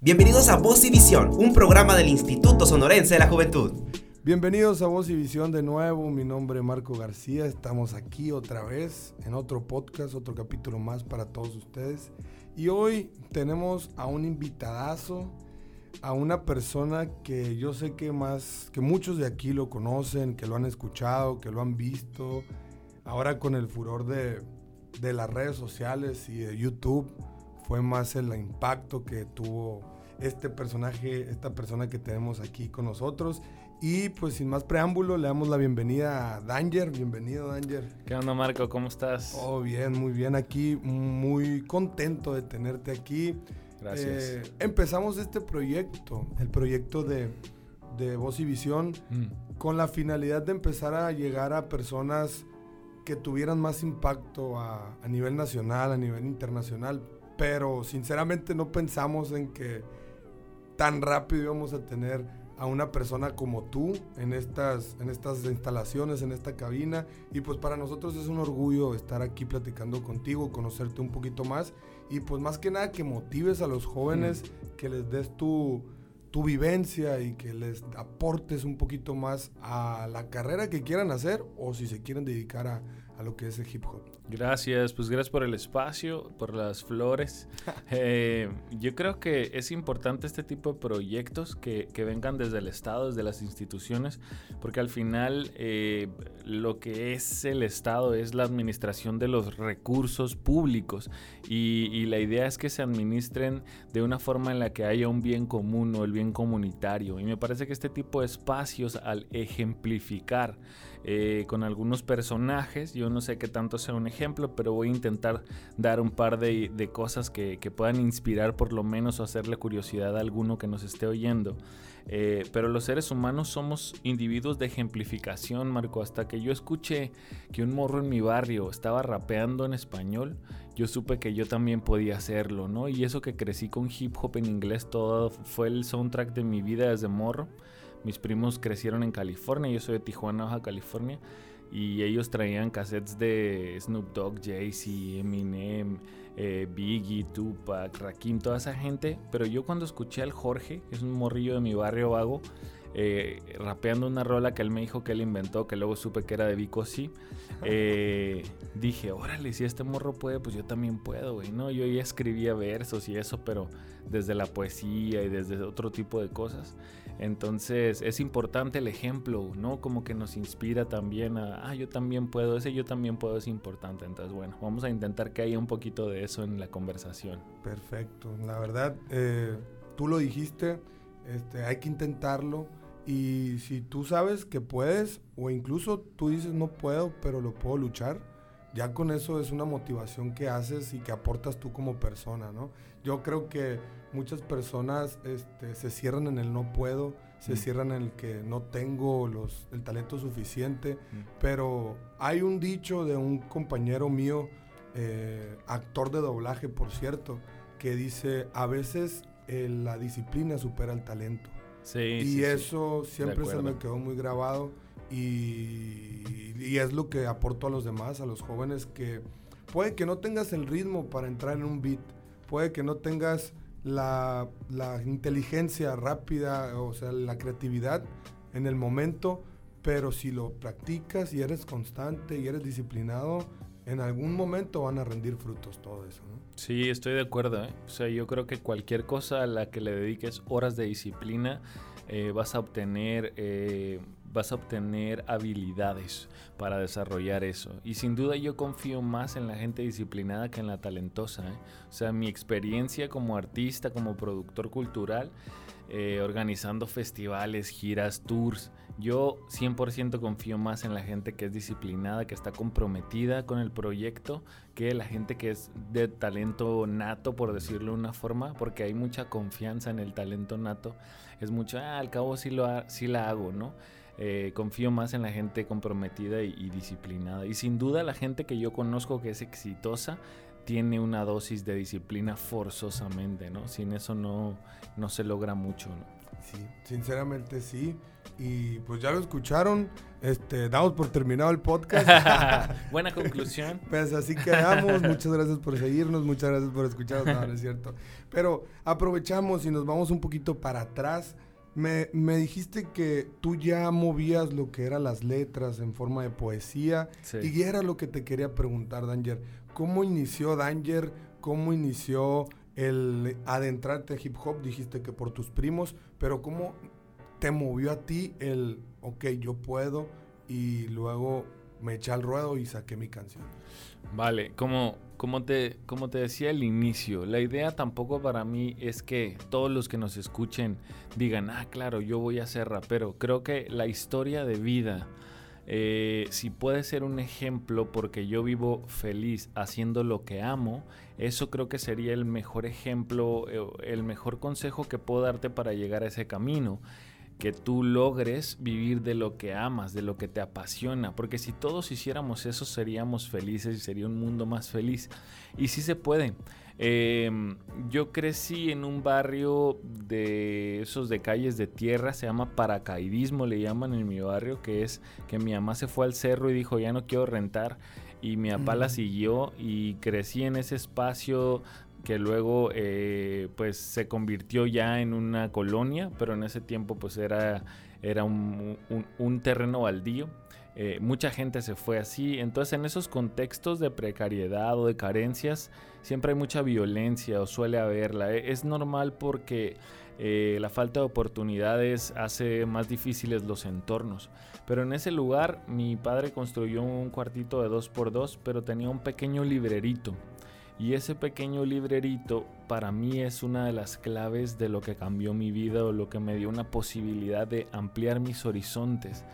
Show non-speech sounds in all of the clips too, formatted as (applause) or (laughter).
Bienvenidos a Voz y Visión, un programa del Instituto Sonorense de la Juventud. Bienvenidos a Voz y Visión de nuevo, mi nombre es Marco García, estamos aquí otra vez en otro podcast, otro capítulo más para todos ustedes. Y hoy tenemos a un invitadazo, a una persona que yo sé que más, que muchos de aquí lo conocen, que lo han escuchado, que lo han visto, ahora con el furor de, de las redes sociales y de YouTube fue más el impacto que tuvo este personaje, esta persona que tenemos aquí con nosotros. Y pues sin más preámbulo, le damos la bienvenida a Danger. Bienvenido, Danger. ¿Qué onda, Marco? ¿Cómo estás? Oh, bien, muy bien aquí. Muy contento de tenerte aquí. Gracias. Eh, empezamos este proyecto, el proyecto de, de Voz y Visión, Mm. con la finalidad de empezar a llegar a personas que tuvieran más impacto a, a nivel nacional, a nivel internacional. Pero sinceramente no pensamos en que tan rápido íbamos a tener a una persona como tú en estas, en estas instalaciones, en esta cabina. Y pues para nosotros es un orgullo estar aquí platicando contigo, conocerte un poquito más. Y pues más que nada que motives a los jóvenes, que les des tu, tu vivencia y que les aportes un poquito más a la carrera que quieran hacer o si se quieren dedicar a, a lo que es el hip hop. Gracias, pues gracias por el espacio, por las flores. (laughs) Eh, yo creo que es importante este tipo de proyectos que, que vengan desde el Estado, desde las instituciones, porque al final eh, lo que es el Estado es la administración de los recursos públicos y, y la idea es que se administren de una forma en la que haya un bien común o el bien comunitario. Y me parece que este tipo de espacios al ejemplificar eh, con algunos personajes. Yo no sé qué tanto sea un ejemplo, pero voy a intentar dar un par de, cosas que, que, puedan inspirar por lo menos o hacerle curiosidad a alguno que nos esté oyendo. Eh, pero los seres humanos somos individuos de ejemplificación, Marco. Hasta que yo escuché que un morro en mi barrio estaba rapeando en español, yo supe que yo también podía hacerlo, ¿no? Y eso que crecí con hip hop en inglés, todo fue el soundtrack de mi vida desde morro. Mis primos crecieron en California, yo soy de Tijuana, Baja California, y ellos traían cassettes de Snoop Dogg, Jay-Z, Eminem, eh, Biggie, Tupac, Rakim, toda esa gente. Pero yo cuando escuché al Jorge, que es un morrillo de mi barrio vago, eh, rapeando una rola que él me dijo que él inventó, que luego supe que era de Vico sí, eh, (laughs) dije, órale, si este morro puede, pues yo también puedo, güey, ¿no? Yo ya escribía versos y eso, pero desde la poesía y desde otro tipo de cosas. Entonces es importante el ejemplo, ¿no? Como que nos inspira también a, ah, yo también puedo, ese yo también puedo es importante. Entonces, bueno, vamos a intentar que haya un poquito de eso en la conversación. Perfecto, la verdad, eh, tú lo dijiste, este, hay que intentarlo. Y si tú sabes que puedes, o incluso tú dices no puedo, pero lo puedo luchar, ya con eso es una motivación que haces y que aportas tú como persona, ¿no? Yo creo que muchas personas este, se cierran en el no puedo, se mm. cierran en el que no tengo los, el talento suficiente, mm. pero hay un dicho de un compañero mío, eh, actor de doblaje, por cierto, que dice, a veces eh, la disciplina supera el talento. Sí, y sí, eso sí. siempre se me quedó muy grabado y, y, es lo que aporto a los demás, a los jóvenes, que puede que no tengas el ritmo para entrar en un beat, puede que no tengas la, la inteligencia rápida, o sea, la creatividad en el momento, pero si lo practicas y eres constante y eres disciplinado, en algún momento van a rendir frutos todo eso, ¿no? Sí, estoy de acuerdo. ¿eh? O sea, yo creo que cualquier cosa a la que le dediques horas de disciplina, eh, vas a obtener eh, vas a obtener habilidades para desarrollar eso. Y sin duda yo confío más en la gente disciplinada que en la talentosa. ¿eh? O sea, mi experiencia como artista, como productor cultural, eh, organizando festivales, giras, tours, yo 100% confío más en la gente que es disciplinada, que está comprometida con el proyecto, que la gente que es de talento nato, por decirlo de una forma, porque hay mucha confianza en el talento nato. Es mucho, ah, al cabo sí, lo ha, sí la hago, ¿no? Eh, confío más en la gente comprometida y, y, disciplinada. Y sin duda la gente que yo conozco que es exitosa tiene una dosis de disciplina forzosamente, ¿no? Sin eso no, no se logra mucho, ¿no? Sí, sinceramente sí. Y pues ya lo escucharon. Este, damos por terminado el podcast. (laughs) Buena conclusión. (laughs) pues así quedamos. muchas gracias por seguirnos, muchas gracias por escucharnos. No, no es cierto. Pero aprovechamos y nos vamos un poquito para atrás. Me, me, dijiste que tú ya movías lo que eran las letras en forma de poesía. Sí. Y era lo que te quería preguntar, Danger. ¿Cómo inició Danger? ¿Cómo inició el adentrarte a hip hop? Dijiste que por tus primos, pero ¿cómo te movió a ti el, ok, yo puedo y luego me eché al ruedo y saqué mi canción? Vale, como, como, te, como te decía al inicio, la idea tampoco para mí es que todos los que nos escuchen digan, ah, claro, yo voy a ser rapero. Creo que la historia de vida, eh, si puede ser un ejemplo porque yo vivo feliz haciendo lo que amo, eso creo que sería el mejor ejemplo, eh, el mejor consejo que puedo darte para llegar a ese camino que tú logres vivir de lo que amas, de lo que te apasiona, porque si todos hiciéramos eso seríamos felices y sería un mundo más feliz. Y sí se puede. Em, yo crecí en un barrio de esos de calles de tierra, se llama paracaidismo, le llaman en mi barrio, que es que mi mamá se fue al cerro y dijo ya no quiero rentar y mi papá la siguió y crecí en ese espacio que luego eh, pues se convirtió ya en una colonia, pero en ese tiempo pues era, era un, terreno baldío. Eh, mucha gente se fue así, entonces en esos contextos de precariedad o de carencias siempre hay mucha violencia o suele haberla. E, es normal porque eh, la falta de oportunidades hace más difíciles los entornos. Pero en ese lugar mi padre construyó un cuartito de dos por dos, pero tenía un pequeño librerito y ese pequeño librerito para mí es una de las claves de lo que cambió mi vida o lo que me dio una posibilidad de ampliar mis horizontes.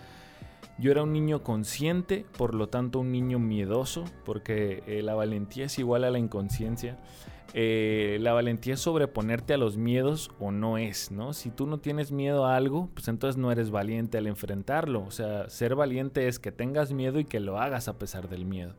Yo era un niño consciente, por lo tanto un niño miedoso, porque eh, la valentía es igual a la inconsciencia. Eh, la valentía es sobreponerte a los miedos o no es, ¿no? Si tú no tienes miedo a algo, pues entonces no eres valiente al enfrentarlo. O sea, ser valiente es que tengas miedo y que lo hagas a pesar del miedo.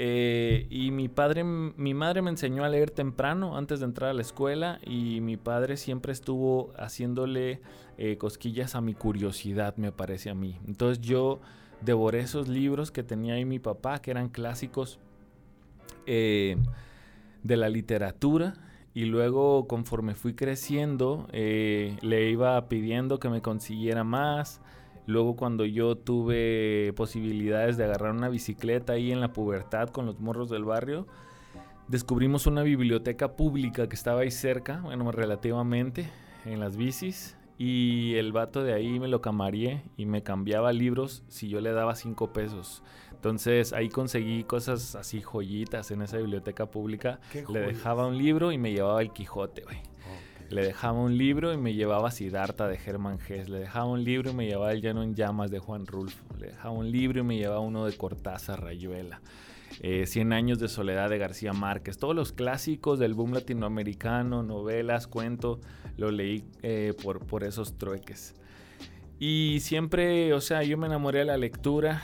Eh, y mi padre, mi madre me enseñó a leer temprano antes de entrar a la escuela y mi padre siempre estuvo haciéndole eh, cosquillas a mi curiosidad, me parece a mí. Entonces yo devoré esos libros que tenía ahí mi papá, que eran clásicos eh, de la literatura. Y luego conforme fui creciendo, le iba pidiendo que me consiguiera más. Luego cuando yo tuve posibilidades de agarrar una bicicleta ahí en la pubertad con los morros del barrio, descubrimos una biblioteca pública que estaba ahí cerca, bueno, relativamente, en las bicis. Y el vato de ahí me lo camarié y me cambiaba libros si yo le daba cinco pesos. Entonces ahí conseguí cosas así joyitas en esa biblioteca pública. Le dejaba un libro y me llevaba el Quijote, güey. Le dejaba un libro y me llevaba Siddhartha de Germán Hess. Le dejaba un libro y me llevaba El Llano en Llamas de Juan Rulfo. Le dejaba un libro y me llevaba uno de Cortázar Rayuela. Eh, Cien años de soledad de García Márquez. Todos los clásicos del boom latinoamericano, novelas, cuento, lo leí eh, por, por esos trueques. Y siempre, o sea, yo me enamoré de la lectura.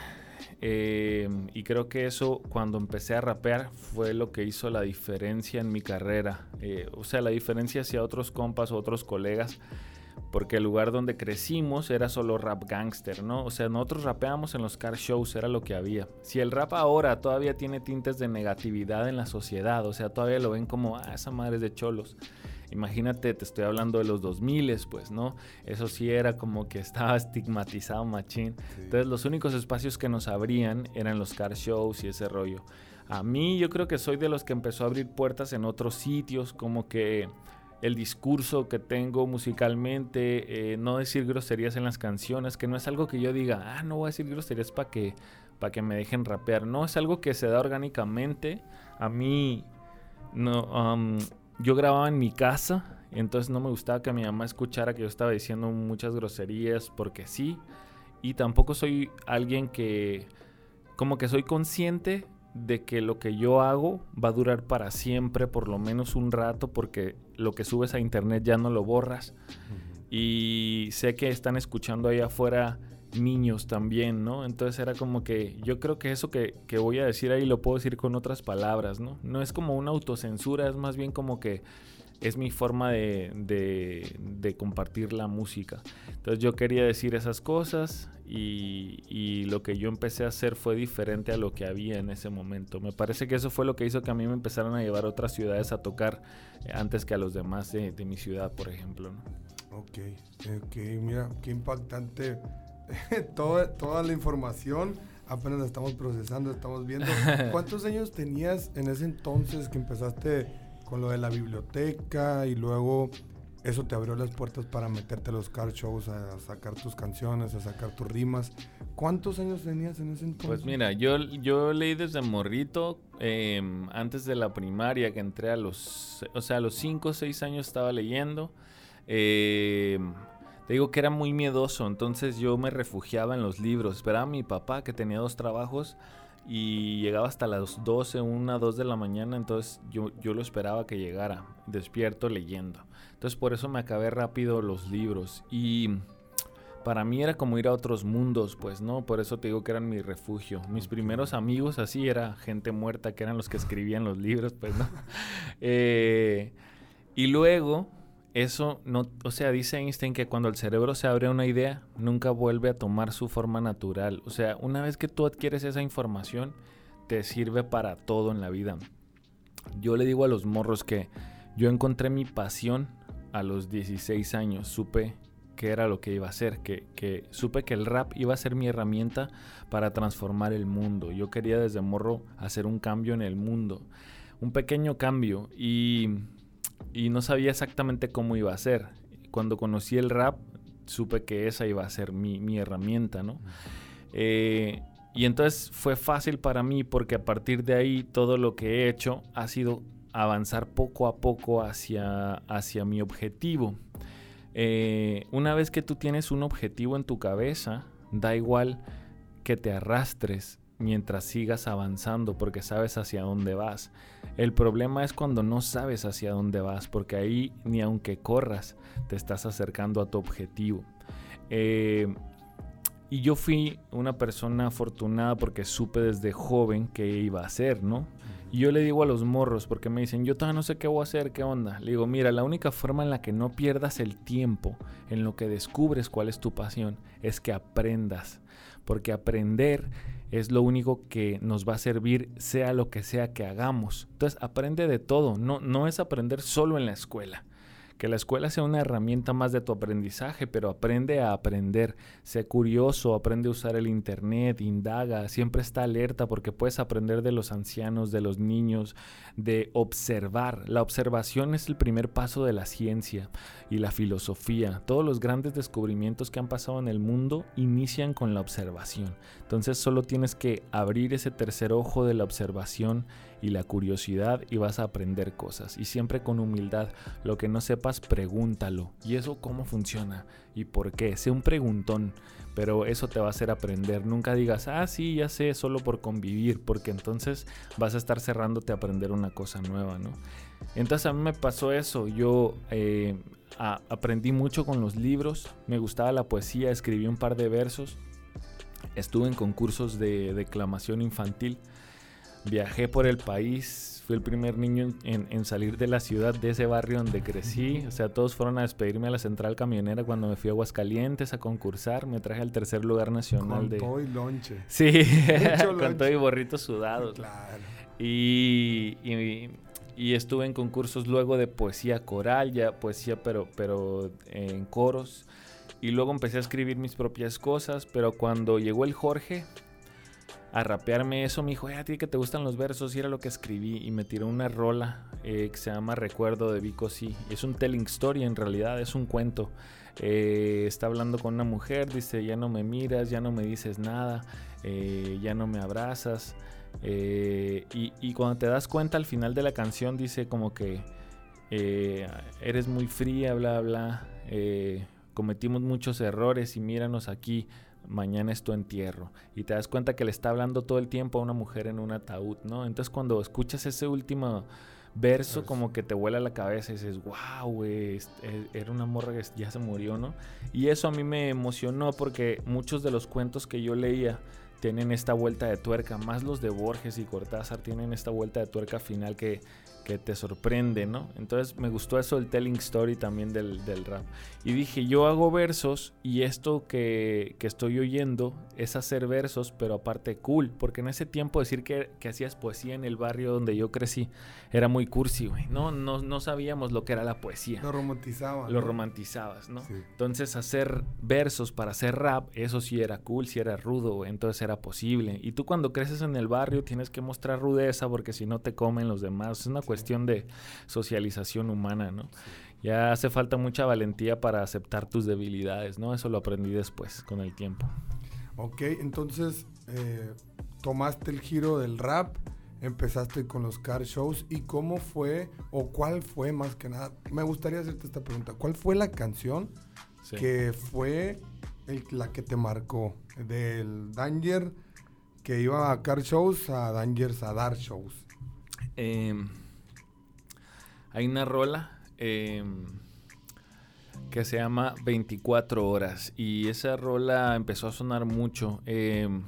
Eh, y creo que eso cuando empecé a rapear fue lo que hizo la diferencia en mi carrera. Eh, o sea, la diferencia hacia otros compas o otros colegas. Porque el lugar donde crecimos era solo rap gangster, ¿no? O sea, nosotros rapeábamos en los car shows, era lo que había. Si el rap ahora todavía tiene tintes de negatividad en la sociedad, o sea, todavía lo ven como, ah, esa madre es de cholos Imagínate, te estoy hablando de los 2000, pues, ¿no? Eso sí era como que estaba (laughs) estigmatizado machín. Entonces, los únicos espacios que nos abrían eran los car shows y ese rollo. A mí yo creo que soy de los que empezó a abrir puertas en otros sitios, como que el discurso que tengo musicalmente, eh, no decir groserías en las canciones, que no es algo que yo diga, ah, no voy a decir groserías para que, para que me dejen rapear, no, es algo que se da orgánicamente. A mí, no, um, yo grababa en mi casa, entonces no me gustaba que mi mamá escuchara que yo estaba diciendo muchas groserías porque sí. Y tampoco soy alguien que, como que soy consciente de que lo que yo hago va a durar para siempre, por lo menos un rato, porque lo que subes a internet ya no lo borras. Y sé que están escuchando ahí afuera niños también, ¿no? Entonces era como que yo creo que eso que, voy a decir ahí lo puedo decir con otras palabras, ¿no? No es como una autocensura, es más bien como que es mi forma de, de, compartir la música. Entonces yo quería decir esas cosas y, lo que yo empecé a hacer fue diferente a lo que había en ese momento. Me parece que eso fue lo que hizo que a mí me empezaran a llevar a otras ciudades a tocar antes que a los demás de, de mi ciudad, por ejemplo. ¿no? Ok, ok, mira, qué impactante (laughs) toda, toda la información apenas la estamos procesando, estamos viendo. (laughs) ¿Cuántos años tenías en ese entonces que empezaste con lo de la biblioteca y luego eso te abrió las puertas para meterte a los car shows, a sacar tus canciones, a sacar tus rimas? ¿Cuántos años tenías en ese entonces? Pues mira, yo, yo leí desde morrito, em, antes de la primaria, que entré a los, o sea, a los 5 o 6 años estaba leyendo. Eh, te digo que era muy miedoso, entonces yo me refugiaba en los libros. Esperaba a mi papá que tenía dos trabajos y llegaba hasta las 12, 1, 2 de la mañana, entonces yo, yo lo esperaba que llegara, despierto leyendo. Entonces por eso me acabé rápido los libros y para mí era como ir a otros mundos, pues, ¿no? Por eso te digo que eran mi refugio. Mis primeros amigos así era gente muerta, que eran los que escribían los libros, pues, ¿no? (laughs) Eh, y luego eso no, o sea, dice Einstein que cuando el cerebro se abre a una idea, nunca vuelve a tomar su forma natural. O sea, una vez que tú adquieres esa información, te sirve para todo en la vida. Yo le digo a los morros que yo encontré mi pasión a los 16 años. Supe que era lo que iba a hacer, que, que supe que el rap iba a ser mi herramienta para transformar el mundo. Yo quería desde morro hacer un cambio en el mundo, un pequeño cambio y y no sabía exactamente cómo iba a ser. Cuando conocí el rap, supe que esa iba a ser mi, herramienta, ¿no? Eh, y entonces fue fácil para mí porque a partir de ahí todo lo que he hecho ha sido avanzar poco a poco hacia, hacia mi objetivo. Eh, una vez que tú tienes un objetivo en tu cabeza, da igual que te arrastres mientras sigas avanzando porque sabes hacia dónde vas. El problema es cuando no sabes hacia dónde vas porque ahí ni aunque corras te estás acercando a tu objetivo. Eh, y yo fui una persona afortunada porque supe desde joven qué iba a hacer, ¿no? Y yo le digo a los morros, porque me dicen, yo todavía no sé qué voy a hacer, qué onda. Le digo, mira, la única forma en la que no pierdas el tiempo en lo que descubres cuál es tu pasión es que aprendas. Porque aprender es lo único que nos va a servir sea lo que sea que hagamos. Entonces aprende de todo, no, no es aprender solo en la escuela que la escuela sea una herramienta más de tu aprendizaje, pero aprende a aprender, sé curioso, aprende a usar el internet, indaga, siempre está alerta porque puedes aprender de los ancianos, de los niños, de observar. La observación es el primer paso de la ciencia y la filosofía. Todos los grandes descubrimientos que han pasado en el mundo inician con la observación. Entonces solo tienes que abrir ese tercer ojo de la observación y la curiosidad y vas a aprender cosas. Y siempre con humildad. Lo que no sepas, pregúntalo. ¿Y eso cómo funciona? ¿Y por qué? Sé un preguntón. Pero eso te va a hacer aprender. Nunca digas, ah, sí, ya sé, solo por convivir. Porque entonces vas a estar cerrándote a aprender una cosa nueva, ¿no? Entonces a mí me pasó eso. Yo eh, aprendí mucho con los libros. Me gustaba la poesía. Escribí un par de versos. Estuve en concursos de declamación infantil Viajé por el país, fui el primer niño en, salir de la ciudad, de ese barrio donde crecí. O sea, todos fueron a despedirme a la central camionera cuando me fui a Aguascalientes a concursar. Me traje al tercer lugar nacional con de. Todo y lonche. (laughs) Sí, con todo y borritos sudados. Claro. Y, y, estuve en concursos luego de poesía coral, ya poesía, pero, pero en coros. Y luego empecé a escribir mis propias cosas, pero cuando llegó el Jorge, a rapearme eso, me dijo, a ti que te gustan los versos, y era lo que escribí, y me tiró una rola eh, que se llama Recuerdo de Vico Sí. Es un telling story en realidad, es un cuento. Eh, está hablando con una mujer, dice, ya no me miras, ya no me dices nada, eh, ya no me abrazas. Y, y, cuando te das cuenta al final de la canción dice como que eres muy fría, bla, bla. cometimos muchos errores y míranos aquí mañana es tu entierro. Y te das cuenta que le está hablando todo el tiempo a una mujer en un ataúd, ¿no? Entonces cuando escuchas ese último verso, como que te vuela la cabeza y dices, wow, güey, e, era una morra que ya se murió, ¿no? Y eso a mí me emocionó porque muchos de los cuentos que yo leía tienen esta vuelta de tuerca, más los de Borges y Cortázar tienen esta vuelta de tuerca final que que te sorprende, ¿no? Entonces me gustó eso el telling story también del, rap. Y dije, yo hago versos y esto que, estoy oyendo es hacer versos, pero aparte cool, porque en ese tiempo decir que, hacías poesía en el barrio donde yo crecí era muy cursi, güey. No, no, no sabíamos lo que era la poesía. Lo romantizabas. Lo romantizabas, ¿no? Entonces hacer versos para hacer rap, eso sí era cool, sí era rudo, entonces era posible. Y tú cuando creces en el barrio tienes que mostrar rudeza porque si no te comen los demás. Es una cuestión de socialización humana, ¿no? Ya hace falta mucha valentía para aceptar tus debilidades, ¿no? Eso lo aprendí después, con el tiempo. Ok, entonces eh, tomaste el giro del rap, empezaste con los car shows y cómo fue o cuál fue más que nada. Me gustaría hacerte esta pregunta. ¿Cuál fue la canción que fue la que te marcó del Danger que iba a car shows a Dangers a dar shows? Eh, hay una rola em, que se llama 24 horas y esa rola empezó a sonar mucho. Em,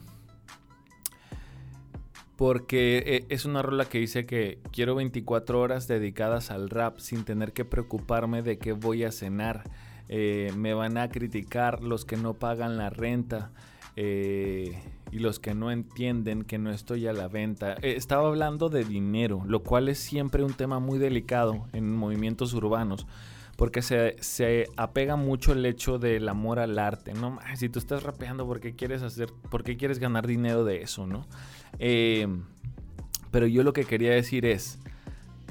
porque eh, es una rola que dice que quiero 24 horas dedicadas al rap sin tener que preocuparme de qué voy a cenar. Eh, me van a criticar los que no pagan la renta. Eh, y los que no entienden que no estoy a la venta. Eh, estaba hablando de dinero, lo cual es siempre un tema muy delicado en movimientos urbanos. Porque se, apega mucho el hecho del amor al arte, ¿no? Si tú estás rapeando, ¿por qué quieres hacer, por qué quieres ganar dinero de eso, no? Eh, pero yo lo que quería decir es,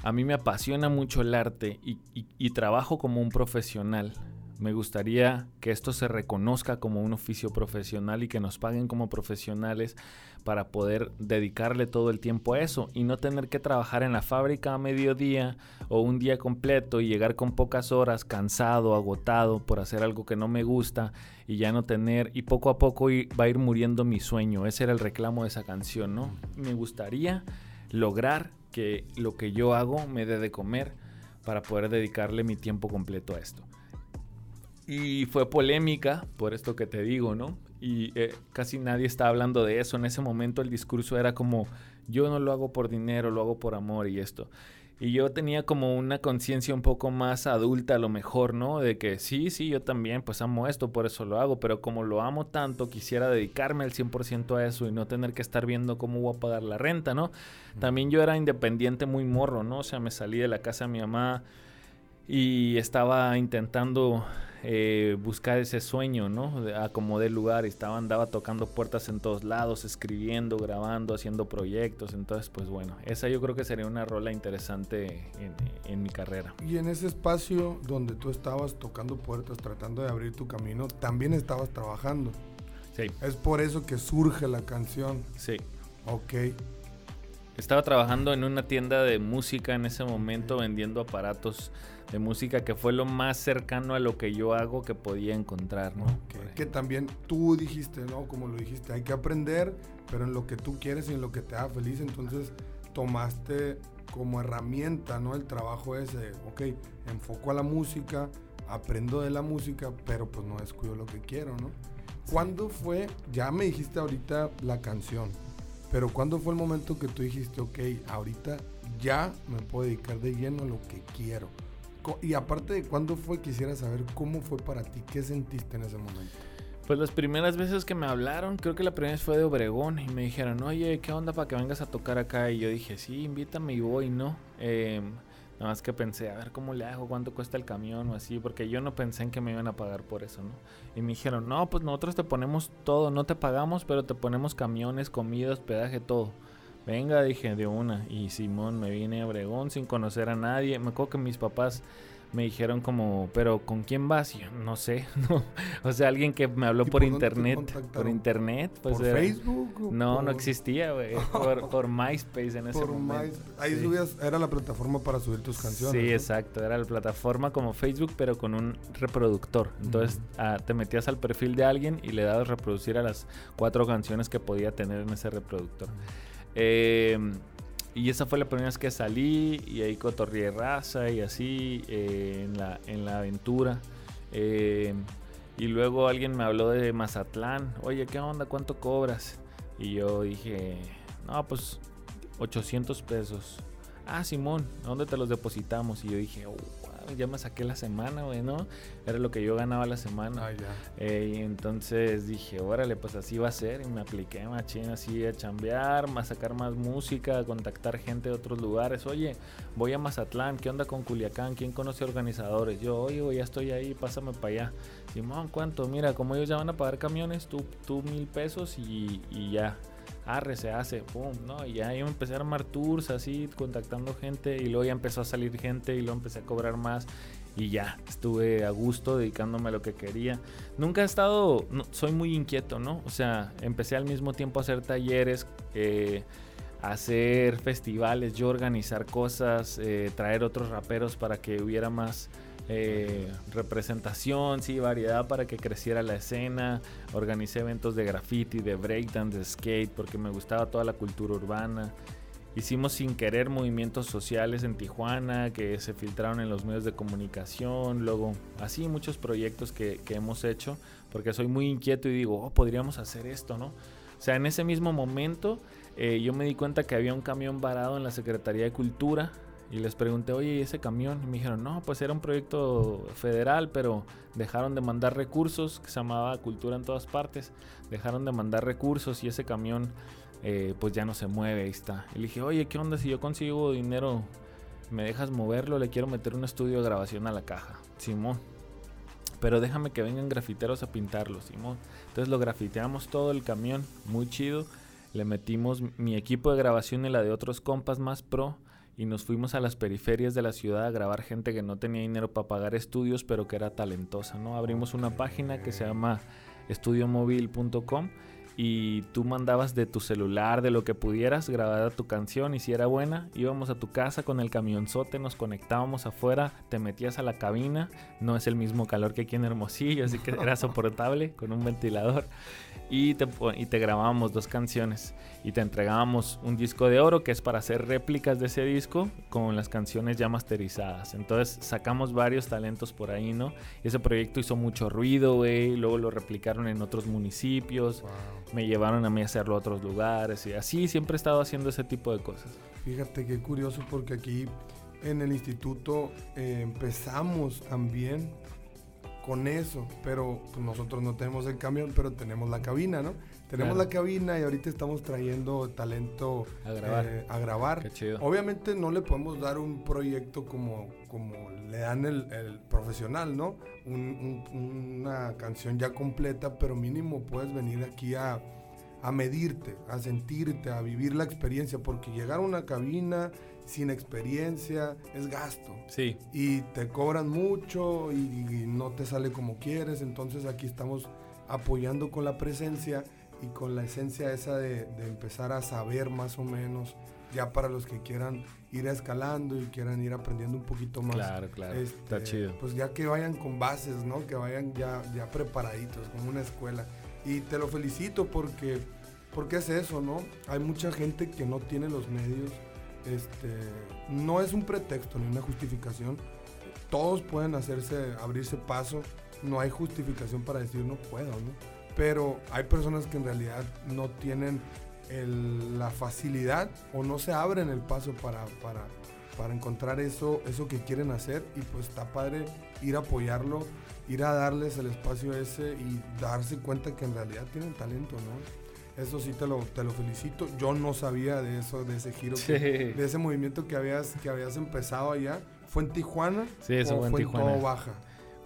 a mí me apasiona mucho el arte y trabajo como un profesional me gustaría que esto se reconozca como un oficio profesional y que nos paguen como profesionales para poder dedicarle todo el tiempo a eso y no tener que trabajar en la fábrica a mediodía o un día completo y llegar con pocas horas cansado, agotado por hacer algo que no me gusta y ya no tener y poco a poco va a ir muriendo mi sueño. Ese era el reclamo de esa canción, ¿no? Me gustaría lograr que lo que yo hago me dé de comer para poder dedicarle mi tiempo completo a esto. Y fue polémica, por esto que te digo, ¿no? Y eh, casi nadie está hablando de eso. En ese momento el discurso era como, yo no lo hago por dinero, lo hago por amor y esto. Y yo tenía como una conciencia un poco más adulta a lo mejor, ¿no? De que sí, sí, yo también pues amo esto, por eso lo hago, pero como lo amo tanto, quisiera dedicarme al 100% a eso y no tener que estar viendo cómo voy a pagar la renta, ¿no? También yo era independiente muy morro, ¿no? O sea, me salí de la casa de mi mamá y estaba intentando eh, buscar ese sueño, ¿no? Acomodé lugar, estaba, andaba tocando puertas en todos lados, escribiendo, grabando, haciendo proyectos. Entonces, pues bueno, esa yo creo que sería una rola interesante en, mi carrera. Y en ese espacio donde tú estabas tocando puertas, tratando de abrir tu camino, también estabas trabajando. Sí. Es por eso que surge la canción. Sí. Ok. Estaba trabajando en una tienda de música en ese momento vendiendo aparatos de música que fue lo más cercano a lo que yo hago que podía encontrar, ¿no? Que también tú dijiste, ¿no? Como lo dijiste, hay que aprender, pero en lo que tú quieres y en lo que te haga feliz, entonces tomaste como herramienta, ¿no? El trabajo ese, ok, enfoco a la música, aprendo de la música, pero pues no descuido lo que quiero, ¿no? ¿Cuándo fue, ya me dijiste ahorita la canción, pero cuándo fue el momento que tú dijiste, ok, ahorita ya me puedo dedicar de lleno a lo que quiero? Y aparte de cuándo fue, quisiera saber cómo fue para ti, qué sentiste en ese momento. Pues las primeras veces que me hablaron, creo que la primera vez fue de Obregón y me dijeron, oye, ¿qué onda para que vengas a tocar acá? Y yo dije, sí, invítame y voy, ¿no? Eh, nada más que pensé, a ver cómo le hago, cuánto cuesta el camión o así, porque yo no pensé en que me iban a pagar por eso, ¿no? Y me dijeron, no, pues nosotros te ponemos todo, no te pagamos, pero te ponemos camiones, comida, hospedaje, todo. Venga, dije de una. Y Simón me vine a Obregón sin conocer a nadie. Me acuerdo que mis papás me dijeron como, pero ¿con quién vas? Y yo no sé, (laughs) no. O sea, alguien que me habló por, internet. Por internet. Pues ¿Por Facebook? No, no existía, güey. (laughs) por, MySpace en ese momento. Ahí subías, era la plataforma para subir tus canciones. Sí, exacto. Era la plataforma como Facebook, pero con un reproductor. Entonces ah, te metías al perfil de alguien y le dabas reproducir a las cuatro canciones que podía tener en ese reproductor. Eh, y esa fue la primera vez que salí y ahí cotorrié raza y así eh, en, la, en la aventura. Eh, y luego alguien me habló de Mazatlán. Oye, ¿qué onda? ¿Cuánto cobras? Y yo dije, no, pues 800 pesos. Ah, Simón, ¿dónde te los depositamos? Y yo dije, oh, ya me saqué la semana, güey, ¿no? Era lo que yo ganaba la semana. Ah, ya. Eh, y entonces dije, órale, pues así va a ser. Y me apliqué machín así a chambear, a sacar más música, a contactar gente de otros lugares. Oye, voy a Mazatlán, ¿qué onda con Culiacán? ¿Quién conoce organizadores? Yo, oye, ya estoy ahí, pásame para allá. Simón, ¿cuánto? Mira, como ellos ya van a pagar camiones, tú, tú mil pesos y, y ya arre, se hace, pum, ¿no? Y ya yo empecé a armar tours así, contactando gente y luego ya empezó a salir gente y luego empecé a cobrar más y ya, estuve a gusto dedicándome a lo que quería. Nunca he estado, soy muy inquieto, ¿no? O sea, empecé al mismo tiempo a hacer talleres, eh, hacer festivales, yo organizar cosas, eh, traer otros raperos para que hubiera más eh, representación, sí, variedad para que creciera la escena. Organicé eventos de graffiti, de breakdance, de skate, porque me gustaba toda la cultura urbana. Hicimos sin querer movimientos sociales en Tijuana que se filtraron en los medios de comunicación. Luego, así muchos proyectos que, hemos hecho, porque soy muy inquieto y digo, oh, podríamos hacer esto, ¿no? O sea, en ese mismo momento eh, yo me di cuenta que había un camión varado en la Secretaría de Cultura y les pregunté, oye, ¿y ese camión? Y me dijeron, no, pues era un proyecto federal, pero dejaron de mandar recursos, que se llamaba Cultura en todas partes. Dejaron de mandar recursos y ese camión, eh, pues ya no se mueve, ahí está. Y le dije, oye, ¿qué onda? Si yo consigo dinero, ¿me dejas moverlo? Le quiero meter un estudio de grabación a la caja. Simón. Pero déjame que vengan grafiteros a pintarlo, Simón. Entonces lo grafiteamos todo el camión, muy chido. Le metimos mi equipo de grabación y la de otros compas más pro y nos fuimos a las periferias de la ciudad a grabar gente que no tenía dinero para pagar estudios, pero que era talentosa, ¿no? Abrimos una página que se llama estudiomóvil.com y tú mandabas de tu celular, de lo que pudieras, grabar tu canción y si era buena, íbamos a tu casa con el camionzote, nos conectábamos afuera, te metías a la cabina, no es el mismo calor que aquí en Hermosillo, así que era (laughs) soportable con un ventilador y te, y te grabábamos dos canciones y te entregábamos un disco de oro que es para hacer réplicas de ese disco con las canciones ya masterizadas. Entonces sacamos varios talentos por ahí, ¿no? ese proyecto hizo mucho ruido, güey, luego lo replicaron en otros municipios, me llevaron a mí a hacerlo a otros lugares y así siempre he estado haciendo ese tipo de cosas. Fíjate qué curioso porque aquí en el instituto eh, empezamos también con eso, pero pues, nosotros no tenemos el camión, pero tenemos la cabina, ¿no? Tenemos la cabina y ahorita estamos trayendo talento a grabar. Eh, a grabar. Obviamente no le podemos dar un proyecto como, como le dan el, profesional, ¿no? una canción ya completa, pero mínimo puedes venir aquí a, a medirte, a sentirte, a vivir la experiencia, porque llegar a una cabina sin experiencia es gasto. Sí. Y te cobran mucho y, no te sale como quieres. Entonces aquí estamos apoyando con la presencia y con la esencia esa de, empezar a saber más o menos, ya para los que quieran ir escalando y quieran ir aprendiendo un poquito más. Claro, claro. Está este, chido. Pues ya que vayan con bases, ¿no? Que vayan ya, ya preparaditos, como una escuela. Y te lo felicito porque, porque es eso, ¿no? Hay mucha gente que no tiene los medios este, no es un pretexto ni una justificación. Todos pueden hacerse, abrirse paso. No hay justificación para decir no puedo, ¿no? Pero hay personas que en realidad no tienen la facilidad o no se abren el paso para, para, para encontrar eso, eso que quieren hacer. Y pues está padre ir a apoyarlo, ir a darles el espacio ese y darse cuenta que en realidad tienen talento, ¿no? Eso sí te lo, te lo felicito. Yo no sabía de eso, de ese giro, de ese movimiento que habías, que habías empezado allá. ¿Fue en Tijuana? Sí, eso fue en Tijuana. En Baja?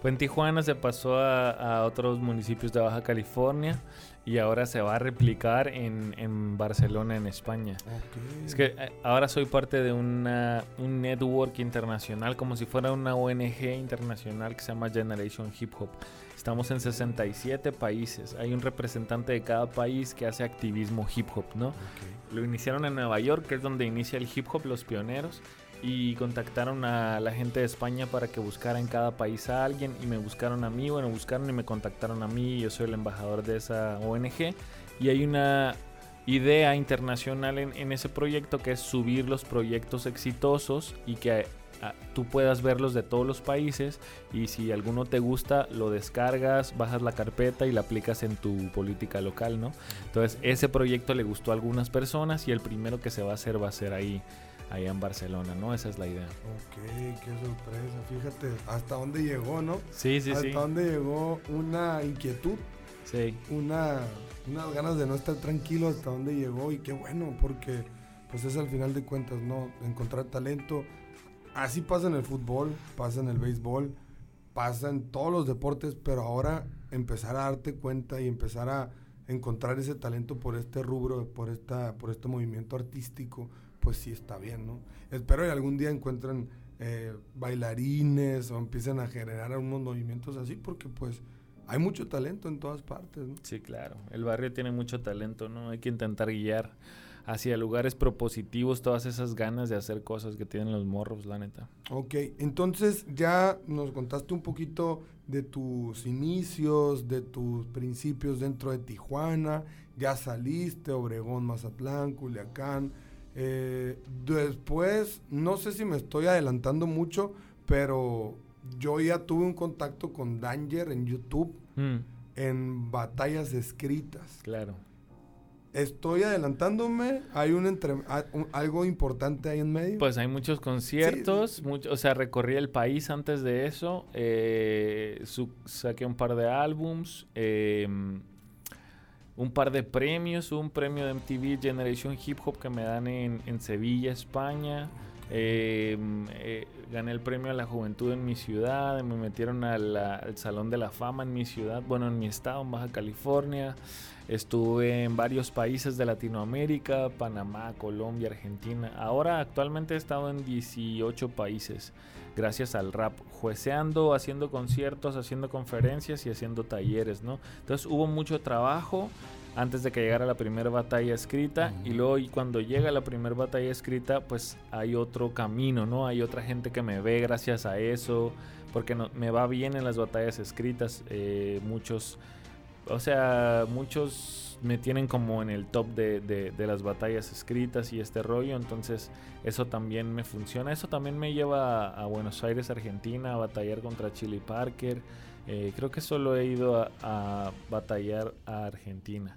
Fue en Tijuana, se pasó a, otros municipios de Baja California y ahora se va a replicar en, en Barcelona, en España. Es que eh, ahora soy parte de una, un network internacional, como si fuera una ONG internacional que se llama Generation Hip Hop. Estamos en 67 países. Hay un representante de cada país que hace activismo hip hop, ¿no? Lo iniciaron en Nueva York, que es donde inicia el hip hop, los pioneros. Y contactaron a la gente de España para que buscara en cada país a alguien. Y me buscaron a mí, bueno, buscaron y me contactaron a mí. Yo soy el embajador de esa ONG. Y hay una idea internacional en, ese proyecto que es subir los proyectos exitosos y que tú puedas verlos de todos los países y si alguno te gusta lo descargas, bajas la carpeta y la aplicas en tu política local, ¿no? Entonces ese proyecto le gustó a algunas personas y el primero que se va a hacer va a ser ahí allá en Barcelona, ¿no? Esa es la idea. Ok, qué sorpresa. Fíjate, hasta dónde llegó, ¿no? Sí, sí, hasta sí. Hasta dónde llegó una inquietud. Sí. Una, unas ganas de no estar tranquilo hasta dónde llegó y qué bueno, porque pues es al final de cuentas, ¿no? Encontrar talento. Así pasa en el fútbol, pasa en el béisbol, pasa en todos los deportes, pero ahora empezar a darte cuenta y empezar a encontrar ese talento por este rubro, por, esta, por este movimiento artístico, pues sí está bien, ¿no? Espero que algún día encuentren eh, bailarines o empiecen a generar unos movimientos así, porque pues hay mucho talento en todas partes, ¿no? Sí, claro. El barrio tiene mucho talento, ¿no? Hay que intentar guiar hacia lugares propositivos todas esas ganas de hacer cosas que tienen los morros, la neta. Ok, entonces ya nos contaste un poquito de tus inicios, de tus principios dentro de Tijuana, ya saliste, Obregón, Mazatlán, Culiacán. Eh, después, no sé si me estoy adelantando mucho, pero yo ya tuve un contacto con Danger en YouTube mm. en batallas escritas. Claro. Estoy adelantándome, hay un, entre, un, algo importante ahí en medio. Pues hay muchos conciertos, sí. mucho, o sea, recorrí el país antes de eso, eh, su, saqué un par de álbums, eh, un par de premios, un premio de MTV Generation Hip Hop que me dan en, en Sevilla, España. Eh, eh, gané el premio a la juventud en mi ciudad, me metieron al Salón de la Fama en mi ciudad, bueno, en mi estado, en Baja California. Estuve en varios países de Latinoamérica, Panamá, Colombia, Argentina. Ahora actualmente he estado en 18 países gracias al rap, jueceando, haciendo conciertos, haciendo conferencias y haciendo talleres, ¿no? Entonces hubo mucho trabajo antes de que llegara la primera batalla escrita uh -huh. y luego y cuando llega la primera batalla escrita pues hay otro camino, ¿no? Hay otra gente que me ve gracias a eso, porque no, me va bien en las batallas escritas, eh, muchos, o sea, muchos me tienen como en el top de, de, de, las batallas escritas y este rollo, entonces eso también me funciona, eso también me lleva a, a Buenos Aires, Argentina, a batallar contra Chili Parker, eh, creo que solo he ido a, a, batallar a Argentina.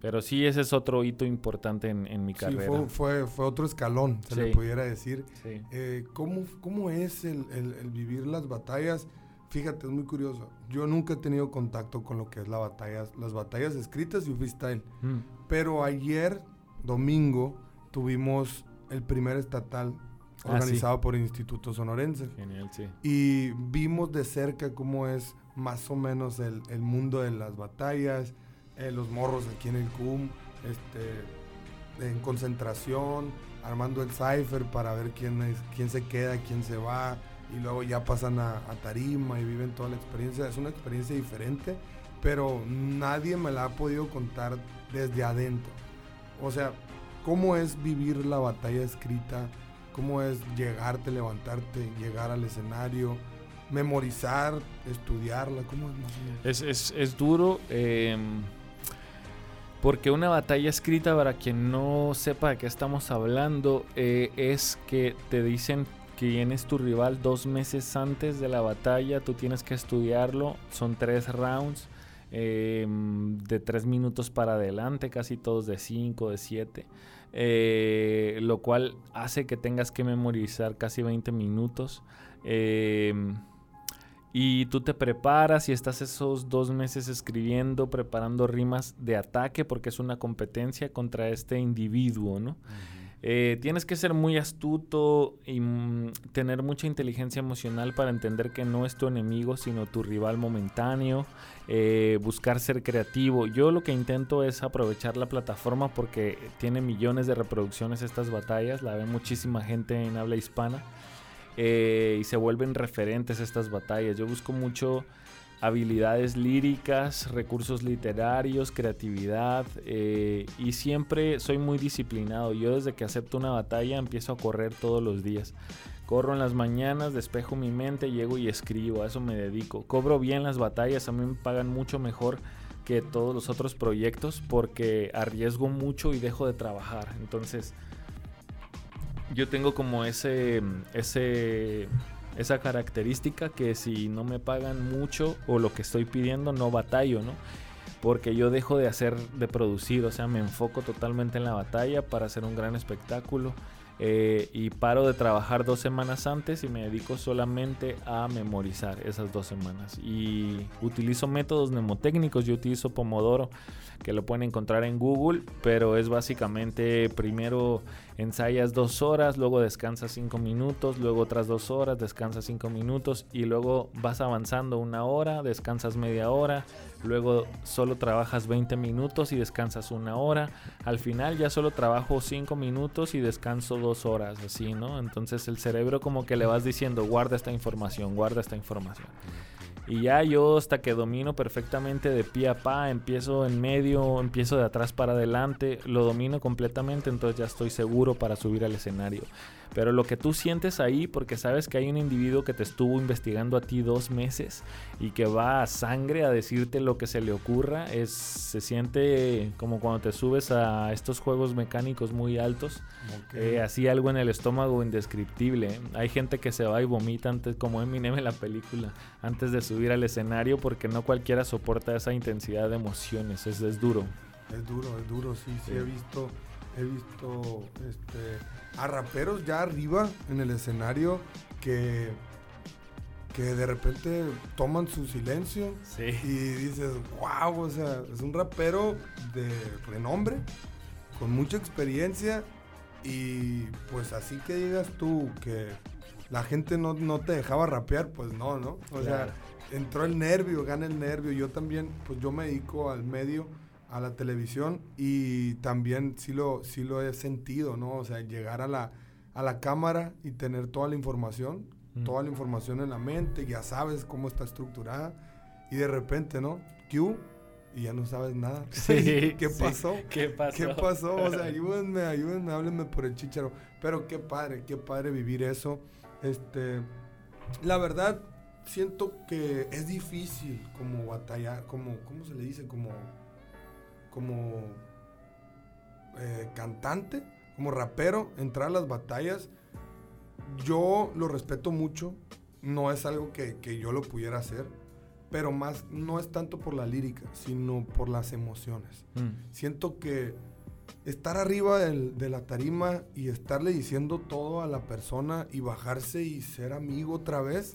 Pero sí, ese es otro hito importante en, en mi carrera. Sí, fue, fue, fue, otro escalón, se sí. le pudiera decir. Sí. Eh, ¿cómo, ¿cómo, es el, el, el, vivir las batallas? Fíjate, es muy curioso. Yo nunca he tenido contacto con lo que es la batalla, las batallas escritas y freestyle. Mm. Pero ayer, domingo, tuvimos el primer estatal organizado ah, sí. por el Instituto Sonorense. Genial, sí. Y vimos de cerca cómo es más o menos el, el mundo de las batallas, eh, los morros aquí en el CUM, este, en concentración, armando el cipher para ver quién, es, quién se queda, quién se va, y luego ya pasan a, tarima y viven toda la experiencia. Es una experiencia diferente, pero nadie me la ha podido contar desde adentro. O sea, cómo es vivir la batalla escrita, cómo es llegarte, levantarte, llegar al escenario, memorizar, estudiarla, ¿cómo es? Es, es, duro. Eh, porque una batalla escrita, para quien no sepa de qué estamos hablando, eh, es que te dicen quién es tu rival dos meses antes de la batalla, tú tienes que estudiarlo, son tres rounds. Eh, de tres minutos para adelante, casi todos de cinco, de siete. Eh, lo cual hace que tengas que memorizar casi 20 minutos. Eh, y tú te preparas y estás esos dos meses escribiendo, preparando rimas de ataque porque es una competencia contra este individuo, ¿no? Eh, tienes que ser muy astuto y mm, tener mucha inteligencia emocional para entender que no es tu enemigo, sino tu rival momentáneo. Eh, buscar ser creativo. Yo lo que intento es aprovechar la plataforma porque tiene millones de reproducciones estas batallas, la ve muchísima gente en habla hispana eh, y se vuelven referentes estas batallas. Yo busco mucho habilidades líricas, recursos literarios, creatividad eh, y siempre soy muy disciplinado. Yo desde que acepto una batalla empiezo a correr todos los días. Corro en las mañanas, despejo mi mente, llego y escribo, a eso me dedico. Cobro bien las batallas, a mí me pagan mucho mejor que todos los otros proyectos porque arriesgo mucho y dejo de trabajar. Entonces, yo tengo como ese, ese, esa característica que si no me pagan mucho o lo que estoy pidiendo, no batallo, ¿no? Porque yo dejo de hacer, de producir, o sea, me enfoco totalmente en la batalla para hacer un gran espectáculo. eh, y paro de trabajar dos semanas antes y me dedico solamente a memorizar esas dos semanas. Y utilizo métodos mnemotécnicos, yo utilizo Pomodoro, que lo pueden encontrar en Google, pero es básicamente primero ensayas dos horas, luego descansas cinco minutos, luego otras dos horas, descansas cinco minutos y luego vas avanzando una hora, descansas media hora, luego solo trabajas 20 minutos y descansas una hora, al final ya solo trabajo cinco minutos y descanso dos horas, así, ¿no? Entonces el cerebro como que le vas diciendo, guarda esta información, guarda esta información. Y ya yo hasta que domino perfectamente de pie a pa, empiezo en medio, empiezo de atrás para adelante, lo domino completamente, entonces ya estoy seguro para subir al escenario. Pero lo que tú sientes ahí, porque sabes que hay un individuo que te estuvo investigando a ti dos meses y que va a sangre a decirte lo que se le ocurra, es, se siente como cuando te subes a estos juegos mecánicos muy altos. Eh, así algo en el estómago indescriptible. Hay gente que se va y vomita antes, como Eminem en la película, antes de subir al escenario, porque no cualquiera soporta esa intensidad de emociones. Es, es duro. Es duro, es duro, sí, sí, he visto, he visto este, a raperos ya arriba en el escenario que, que de repente toman su silencio y dices, wow, o sea, es un rapero de renombre, con mucha experiencia y pues así que digas tú que la gente no, te dejaba rapear, pues no, ¿no? O sea, entró el nervio, gana el nervio. Yo también, pues yo me dedico al medio a la televisión y también sí lo, sí lo he sentido, ¿no? O sea, llegar a la, a la cámara y tener toda la información, mm. toda la información en la mente, ya sabes cómo está estructurada y de repente, ¿no? Q y ya no sabes nada. (laughs) Sí, ¿Qué pasó? ¿Qué pasó? ¿Qué pasó? O sea, (laughs) ayúdenme, ayúdenme, háblenme por el chicharo. Pero qué padre, qué padre vivir eso. Este, la verdad, siento que es difícil como batallar, como, ¿cómo se le dice? Como como eh, cantante, como rapero, entrar a las batallas, yo lo respeto mucho, no es algo que, yo lo pudiera hacer, pero más no es tanto por la lírica, sino por las emociones. Mm. Siento que estar arriba de la tarima y estarle diciendo todo a la persona y bajarse y ser amigo otra vez,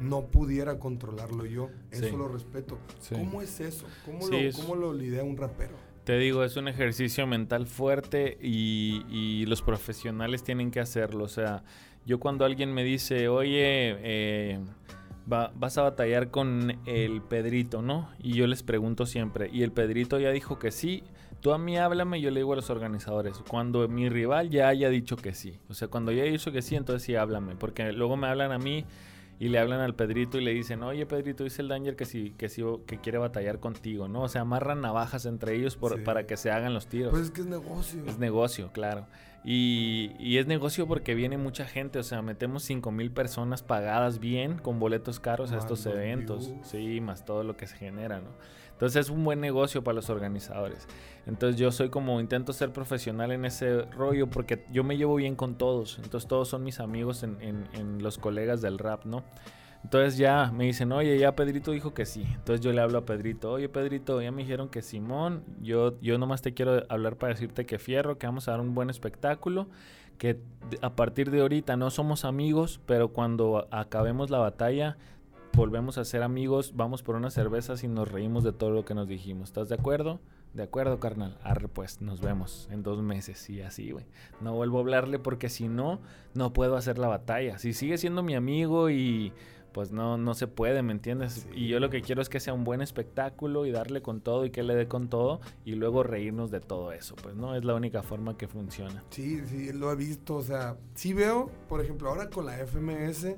no pudiera controlarlo yo. Eso lo respeto. ¿Cómo es eso? ¿Cómo, lo, ¿Cómo lo lidia un rapero? Te digo, es un ejercicio mental fuerte y, los profesionales tienen que hacerlo. O sea, yo cuando alguien me dice, oye, eh, vas a batallar con el Pedrito, ¿no? Y yo les pregunto siempre, ¿y el Pedrito ya dijo que sí? Tú a mí háblame, yo le digo a los organizadores, cuando mi rival ya haya dicho que sí. O sea, cuando ya haya dicho que sí, entonces sí háblame, porque luego me hablan a mí y le hablan al Pedrito y le dicen, oye Pedrito, dice el Danger que sí, que sí, que quiere batallar contigo, ¿no? O sea, amarran navajas entre ellos para que se hagan los tiros. Pues es que es negocio. Es negocio, claro. Y, es negocio porque viene mucha gente, o sea, metemos 5 mil personas pagadas bien con boletos caros a estos eventos, sí, más todo lo que se genera, ¿no? Entonces es un buen negocio para los organizadores. Entonces yo soy como, intento ser profesional en ese rollo porque yo me llevo bien con todos. Entonces todos son mis amigos en, en, los colegas del rap, ¿no? Entonces ya me dicen, oye, ya Pedrito dijo que sí. Entonces yo le hablo a Pedrito, oye Pedrito, ya me dijeron que Simón, yo, yo nomás te quiero hablar para decirte que fierro, que vamos a dar un buen espectáculo, que a partir de ahorita no somos amigos, pero cuando acabemos la batalla volvemos a ser amigos, vamos por unas cervezas y nos reímos de todo lo que nos dijimos. ¿Estás de acuerdo? De acuerdo, carnal. Arre, pues nos vemos en dos meses y así, güey. No vuelvo a hablarle porque si no, no puedo hacer la batalla. Si sigue siendo mi amigo y pues no, no se puede, ¿me entiendes? Y yo lo que quiero es que sea un buen espectáculo y darle con todo y que le dé con todo y luego reírnos de todo eso, pues no es la única forma que funciona. Sí, sí, lo he visto, o sea, sí veo, por ejemplo, ahora con la FMS,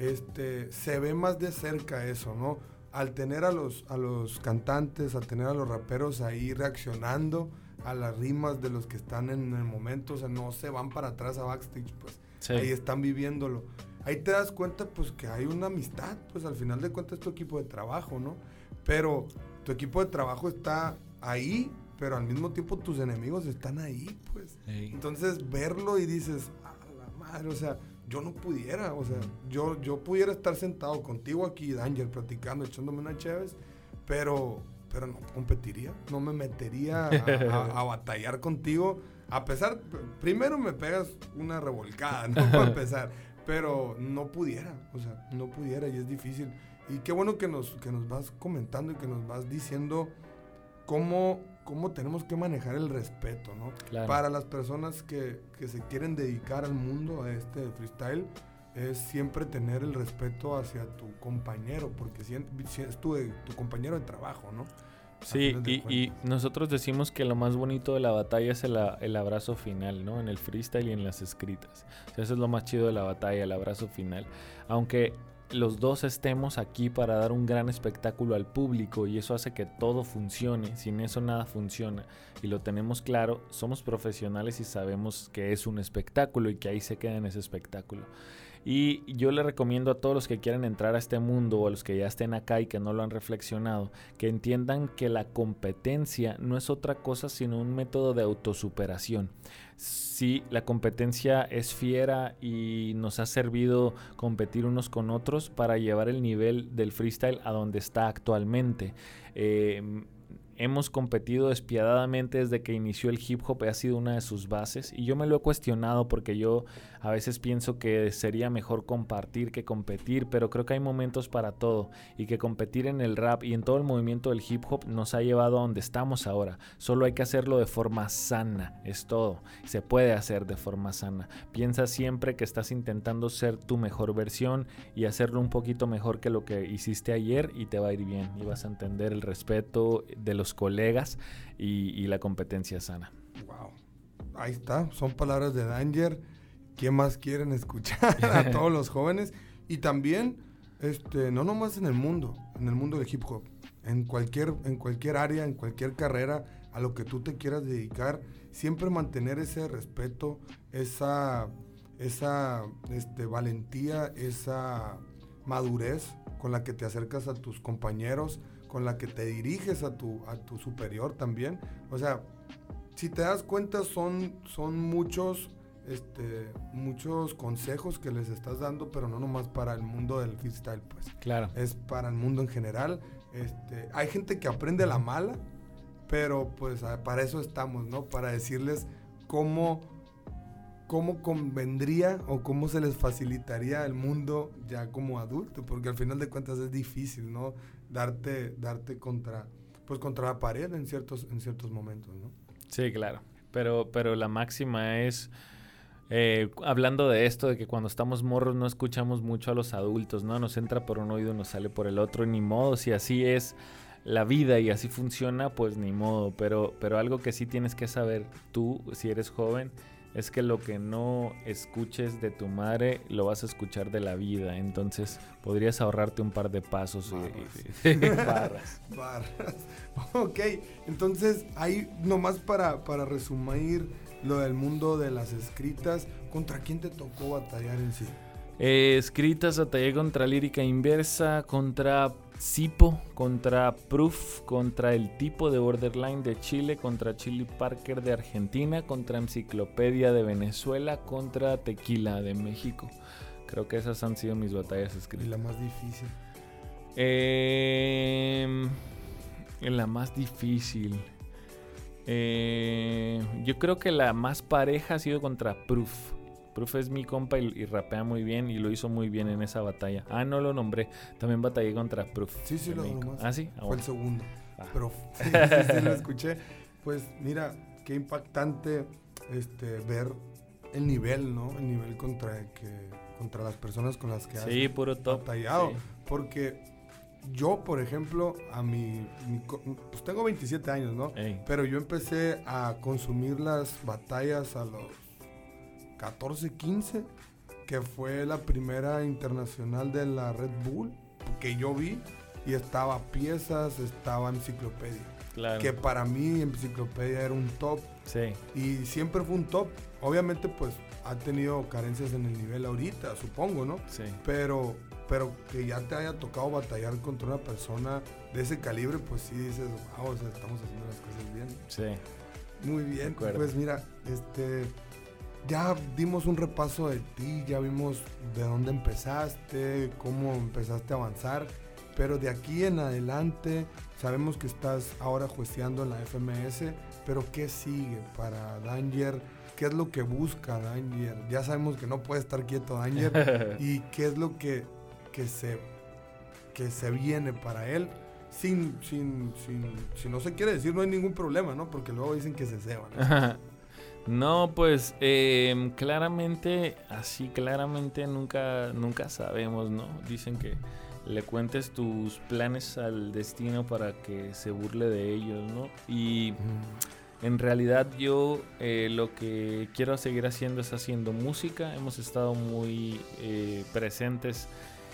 este, se ve más de cerca eso, ¿no? Al tener a los, a los cantantes, al tener a los raperos ahí reaccionando a las rimas de los que están en el momento, o sea, no se van para atrás a backstage, pues ahí están viviéndolo. Ahí te das cuenta, pues, que hay una amistad, pues al final de cuentas es tu equipo de trabajo, ¿no? Pero tu equipo de trabajo está ahí, pero al mismo tiempo tus enemigos están ahí, pues. Entonces, verlo y dices, a la madre, o sea, yo no pudiera, o sea, yo, yo pudiera estar sentado contigo aquí, Danger, platicando, echándome una chévez, pero, pero no competiría, no me metería a, (laughs) batallar contigo A pesar, primero me pegas una revolcada, ¿no? (laughs) Para empezar. Pero no pudiera, o sea, no pudiera y es difícil. Y qué bueno que nos, que nos vas comentando y que nos vas diciendo cómo, cómo tenemos que manejar el respeto, ¿no? Para las personas que, que se quieren dedicar al mundo, a este freestyle, es siempre tener el respeto hacia tu compañero, porque si, es tu, tu compañero de trabajo, ¿no? Sí, y, nosotros decimos que lo más bonito de la batalla es el, el, abrazo final, ¿no? En el freestyle y en las escritas. eso es lo más chido de la batalla, el abrazo final. Aunque los dos estemos aquí para dar un gran espectáculo al público y eso hace que todo funcione. Sin eso nada funciona. Y lo tenemos claro, somos profesionales y sabemos que es un espectáculo y que ahí se queda en ese espectáculo. Y yo le recomiendo a todos los que quieran entrar a este mundo o a los que ya estén acá y que no lo han reflexionado, que entiendan que la competencia no es otra cosa sino un método de autosuperación. Si la competencia es fiera y nos ha servido competir unos con otros para llevar el nivel del freestyle a donde está actualmente. Eh, hemos competido despiadadamente desde que inició el hip hop, ha sido una de sus bases y yo me lo he cuestionado porque yo a veces pienso que sería mejor compartir que competir, pero creo que hay momentos para todo y que competir en el rap y en todo el movimiento del hip hop nos ha llevado a donde estamos ahora. Solo hay que hacerlo de forma sana, es todo. Se puede hacer de forma sana. Piensa siempre que estás intentando ser tu mejor versión y hacerlo un poquito mejor que lo que hiciste ayer y te va a ir bien y vas a entender el respeto de los colegas y, la competencia sana. Wow. Ahí está, son palabras de Danger. ¿Qué más quieren escuchar (laughs) a todos los jóvenes? Y también, este, no nomás en el mundo, en el mundo del hip hop, en cualquier, en cualquier área, en cualquier carrera, a lo que tú te quieras dedicar, siempre mantener ese respeto, esa, esa este, valentía, esa madurez con la que te acercas a tus compañeros, con la que te diriges a tu, a tu superior también. O sea, si te das cuenta son, son muchos, este, muchos consejos que les estás dando, pero no nomás para el mundo del freestyle, pues. Claro. Es para el mundo en general. Este, hay gente que aprende la mala, pero pues para eso estamos, ¿no? Para decirles cómo, cómo convendría o cómo se les facilitaría el mundo ya como adulto, porque al final de cuentas es difícil, ¿no? darte, darte contra, pues contra la pared en ciertos, en ciertos momentos, ¿no? Sí, claro. Pero, pero la máxima es, eh, hablando de esto, de que cuando estamos morros no escuchamos mucho a los adultos, ¿no? Nos entra por un oído, nos sale por el otro, ni modo, si así es la vida y así funciona, pues ni modo. Pero, pero algo que sí tienes que saber tú, si eres joven, es que lo que no escuches de tu madre lo vas a escuchar de la vida. Entonces podrías ahorrarte un par de pasos y, barras. (laughs) (laughs) barras. Ok, entonces ahí nomás para, para resumir lo del mundo de las escritas, ¿contra quién te tocó batallar en sí? Eh, escritas batallé contra Lírica Inversa, contra Sipo contra Proof, contra el tipo de Borderline de Chile, contra Chili Parker de Argentina, contra Enciclopedia de Venezuela, contra Tequila de México. Creo que esas han sido mis batallas escritas. ¿Y la más difícil? Eh, la más difícil. Eh, yo creo que la más pareja ha sido contra Proof. Proof es mi compa y, rapea muy bien y lo hizo muy bien en esa batalla. Ah, no lo nombré. También batallé contra Proof. Sí, sí, lo nombré. Ah, sí. Ah, Fue el segundo. Ah. Proof. (laughs) Sí, sí, lo escuché. Pues mira, qué impactante este, ver el nivel, ¿no? El nivel contra, que, contra las personas con las que has sí, puro top. batallado. Porque yo, por ejemplo, a mi, pues tengo 27 años, ¿no? Pero yo empecé a consumir las batallas a los 14, 15, que fue la primera internacional de la Red Bull, que yo vi, y estaba piezas, estaba enciclopedia. Que para mí enciclopedia era un top. Sí. Y siempre fue un top. Obviamente, pues ha tenido carencias en el nivel ahorita, supongo, ¿no? Sí. Pero, pero que ya te haya tocado batallar contra una persona de ese calibre, pues sí dices, wow, estamos haciendo las cosas bien. Sí. Muy bien. Pues mira, este ya dimos un repaso de ti, ya vimos de dónde empezaste, cómo empezaste a avanzar, pero de aquí en adelante sabemos que estás ahora jueceando en la FMS, pero ¿qué sigue para Danger? ¿Qué es lo que busca Danger? Ya sabemos que no puede estar quieto Danger. (laughs) ¿Y qué es lo que, que, se, que se viene para él? Sin, sin, sin, si no se quiere decir, no hay ningún problema, ¿no? Porque luego dicen que se ceban. (laughs) No, pues em, claramente, así claramente nunca, nunca sabemos, ¿no? Dicen que le cuentes tus planes al destino para que se burle de ellos, ¿no? Y en realidad yo eh, lo que quiero seguir haciendo es haciendo música. Hemos estado muy eh, presentes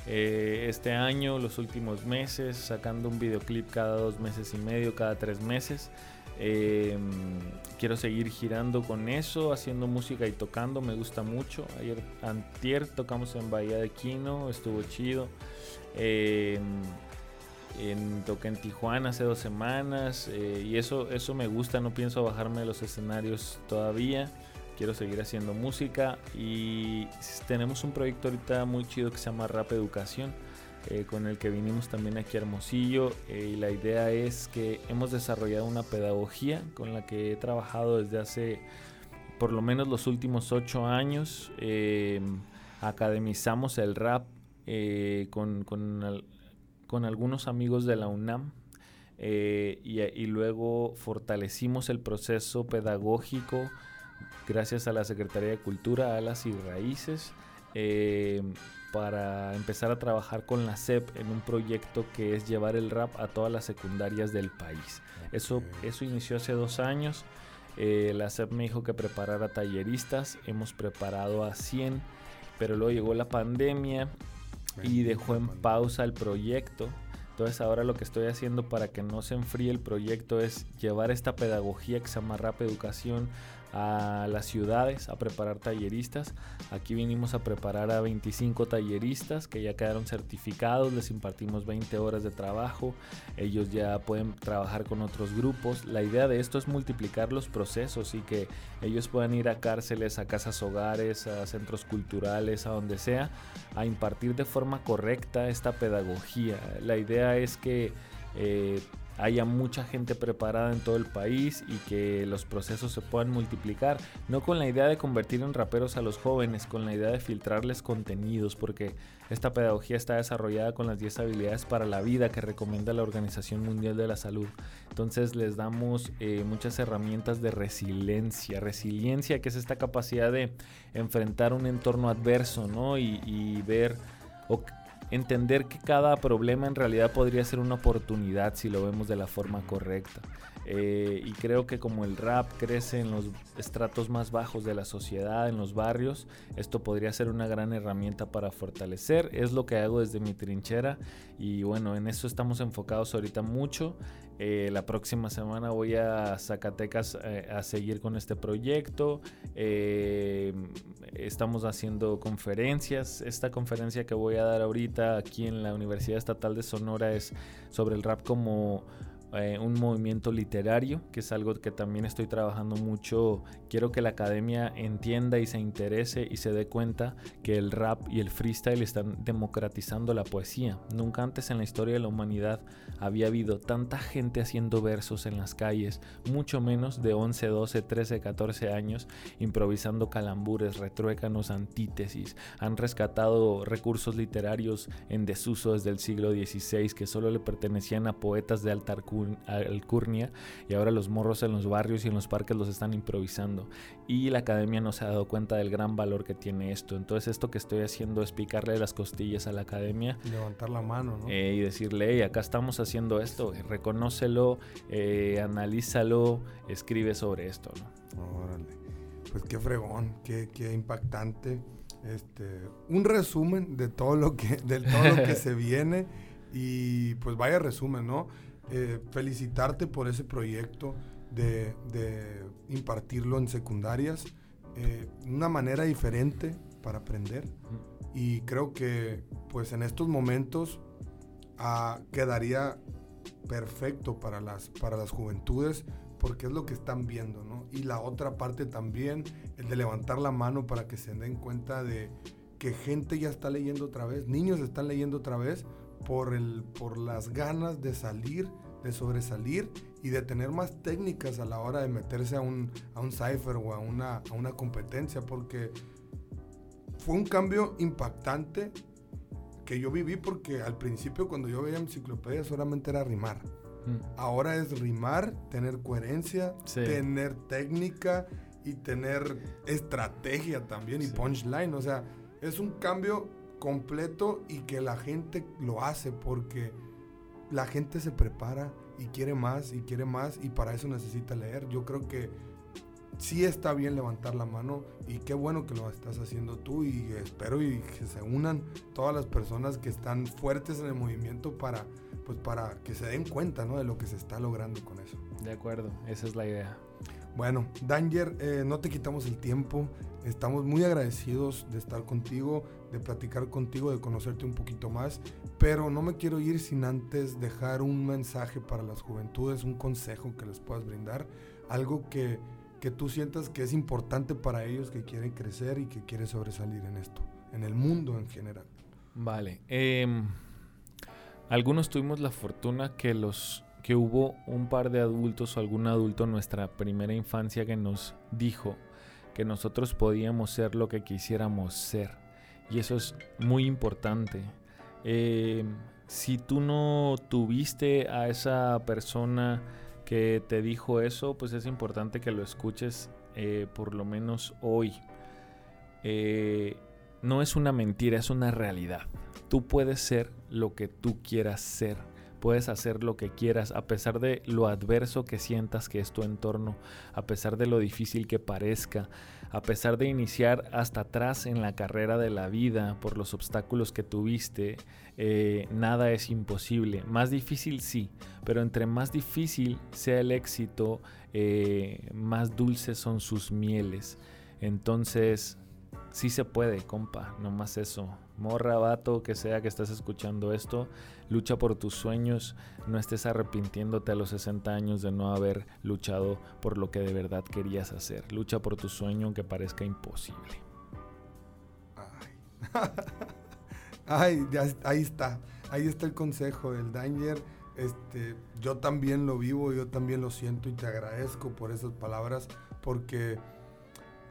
eh, este año, los últimos meses, sacando un videoclip cada dos meses y medio, cada tres meses. Em, quiero seguir girando con eso, haciendo música y tocando, me gusta mucho. Ayer, antier, tocamos en Bahía de Quino, estuvo chido. Em, en, toqué en Tijuana hace dos semanas eh, y eso, eso me gusta, no pienso bajarme de los escenarios todavía. Quiero seguir haciendo música y tenemos un proyecto ahorita muy chido que se llama Rap Educación eh, con el que vinimos también aquí a Hermosillo eh, y la idea es que hemos desarrollado una pedagogía con la que he trabajado desde hace por lo menos los últimos ocho años. Eh, academizamos el rap con, con, algunos amigos de la UNAM. y, y, luego fortalecimos el proceso pedagógico gracias a la Secretaría de Cultura, Alas y Raíces, para empezar a trabajar con la SEP en un proyecto que es llevar el rap a todas las secundarias del país. Eso, eso inició hace dos años. Eh, la SEP me dijo que preparara talleristas. Hemos preparado a 100, pero luego llegó la pandemia y dejó en pausa el proyecto. Entonces ahora lo que estoy haciendo para que no se enfríe el proyecto es llevar esta pedagogía que se llama Rap Educación a las ciudades a preparar talleristas. Aquí vinimos a preparar a 25 talleristas que ya quedaron certificados, les impartimos 20 horas de trabajo, ellos ya pueden trabajar con otros grupos. La idea de esto es multiplicar los procesos y que ellos puedan ir a cárceles, a casas hogares, a centros culturales, a donde sea, a impartir de forma correcta esta pedagogía. La idea es que... Eh, haya mucha gente preparada en todo el país y que los procesos se puedan multiplicar, no con la idea de convertir en raperos a los jóvenes, con la idea de filtrarles contenidos, porque esta pedagogía está desarrollada con las 10 habilidades para la vida que recomienda la Organización Mundial de la Salud. Entonces les damos eh, muchas herramientas de resiliencia, resiliencia que es esta capacidad de enfrentar un entorno adverso, ¿no? Y, y ver entender que cada problema en realidad podría ser una oportunidad si lo vemos de la forma correcta. Eh, y creo que como el rap crece en los estratos más bajos de la sociedad, en los barrios, esto podría ser una gran herramienta para fortalecer. Es lo que hago desde mi trinchera y bueno, en eso estamos enfocados ahorita mucho. Eh, la próxima semana voy a Zacatecas eh, a seguir con este proyecto. estamos haciendo conferencias. Esta conferencia que voy a dar ahorita aquí en la Universidad Estatal de Sonora es sobre el rap como eh, un movimiento literario, que es algo que también estoy trabajando mucho. Quiero que la academia entienda y se interese y se dé cuenta que el rap y el freestyle están democratizando la poesía. Nunca antes en la historia de la humanidad había habido tanta gente haciendo versos en las calles, mucho menos de 11, 12, 13, 14 años, improvisando calambures, retruécanos, antítesis. Han rescatado recursos literarios en desuso desde el siglo XVI que solo le pertenecían a poetas de alta alcurnia y ahora los morros en los barrios y en los parques los están improvisando y la academia no se ha dado cuenta del gran valor que tiene esto. Entonces esto que estoy haciendo es picarle las costillas a la academia. Y levantar la mano, ¿no? Eh, y decirle, hey, acá estamos haciendo esto, reconócelo, eh, analízalo, escribe sobre esto, ¿no? Órale. Pues qué fregón, qué, qué impactante. Este, un resumen de todo lo que, de todo lo que (laughs) se viene y pues vaya resumen, ¿no? Eh, felicitarte por ese proyecto de, impartirlo en secundarias, eh, una manera diferente para aprender. Y creo que pues en estos momentos ah, quedaría perfecto para las, para las juventudes porque es lo que están viendo, ¿no? Y la otra parte también, el de levantar la mano para que se den cuenta de que gente ya está leyendo otra vez, niños están leyendo otra vez, por, el, por las ganas de salir de sobresalir y de tener más técnicas a la hora de meterse a un, a un cipher o a una, a una competencia, porque fue un cambio impactante que yo viví porque al principio cuando yo veía enciclopedia solamente era rimar. Mm. Ahora es rimar, tener coherencia, tener técnica y tener estrategia también y punchline. O sea, es un cambio completo y que la gente lo hace porque la gente se prepara y quiere más y quiere más y para eso necesita leer. Yo creo que sí está bien levantar la mano y qué bueno que lo estás haciendo tú y espero y que se unan todas las personas que están fuertes en el movimiento para pues para que se den cuenta ¿no? de lo que se está logrando con eso. De acuerdo, esa es la idea. Bueno, Danger, eh, no te quitamos el tiempo. Estamos muy agradecidos de estar contigo, de platicar contigo, de conocerte un poquito más. Pero no me quiero ir sin antes dejar un mensaje para las juventudes, un consejo que les puedas brindar. Algo que, que tú sientas que es importante para ellos, que quieren crecer y que quieren sobresalir en esto, en el mundo en general. Vale. Em, algunos tuvimos la fortuna que los que hubo un par de adultos o algún adulto en nuestra primera infancia que nos dijo que nosotros podíamos ser lo que quisiéramos ser. Y eso es muy importante. Eh, si tú no tuviste a esa persona que te dijo eso, pues es importante que lo escuches eh, por lo menos hoy. Eh, no es una mentira, es una realidad. Tú puedes ser lo que tú quieras ser puedes hacer lo que quieras a pesar de lo adverso que sientas que es tu entorno, a pesar de lo difícil que parezca, a pesar de iniciar hasta atrás en la carrera de la vida por los obstáculos que tuviste, eh, nada es imposible. Más difícil sí, pero entre más difícil sea el éxito, eh, más dulces son sus mieles. Entonces, sí se puede, compa, no más eso. Morra, vato, que sea que estés escuchando esto, lucha por tus sueños, no estés arrepintiéndote a los 60 años de no haber luchado por lo que de verdad querías hacer. Lucha por tu sueño aunque parezca imposible. Ay, (laughs) ahí está, ahí está el consejo del Danger. Este, yo también lo vivo, yo también lo siento y te agradezco por esas palabras porque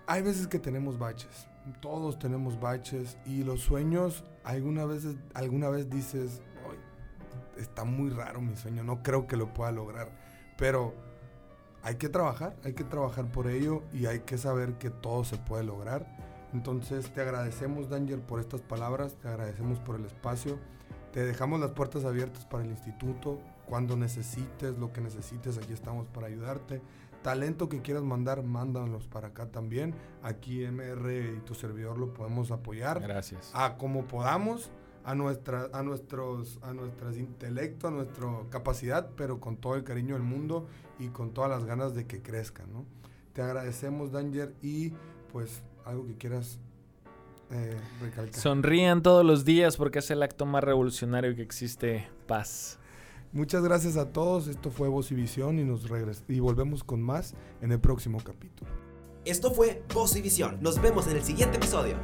hay veces que tenemos baches todos tenemos baches y los sueños, alguna vez, alguna vez dices, está muy raro mi sueño, no creo que lo pueda lograr, pero hay que trabajar, hay que trabajar por ello y hay que saber que todo se puede lograr. Entonces te agradecemos Danger por estas palabras, te agradecemos por el espacio, te dejamos las puertas abiertas para el instituto, cuando necesites lo que necesites, aquí estamos para ayudarte talento que quieras mandar, mándanos para acá también. Aquí MR y tu servidor lo podemos apoyar. Gracias. A como podamos, a nuestra, a nuestros, a nuestras intelecto, a nuestra capacidad, pero con todo el cariño del mundo y con todas las ganas de que crezcan, ¿no? Te agradecemos, Danger, y pues algo que quieras eh, recalcar. Sonrían todos los días porque es el acto más revolucionario que existe, paz. Muchas gracias a todos. Esto fue Voz y Visión y nos y volvemos con más en el próximo capítulo. Esto fue Voz y Visión. Nos vemos en el siguiente episodio.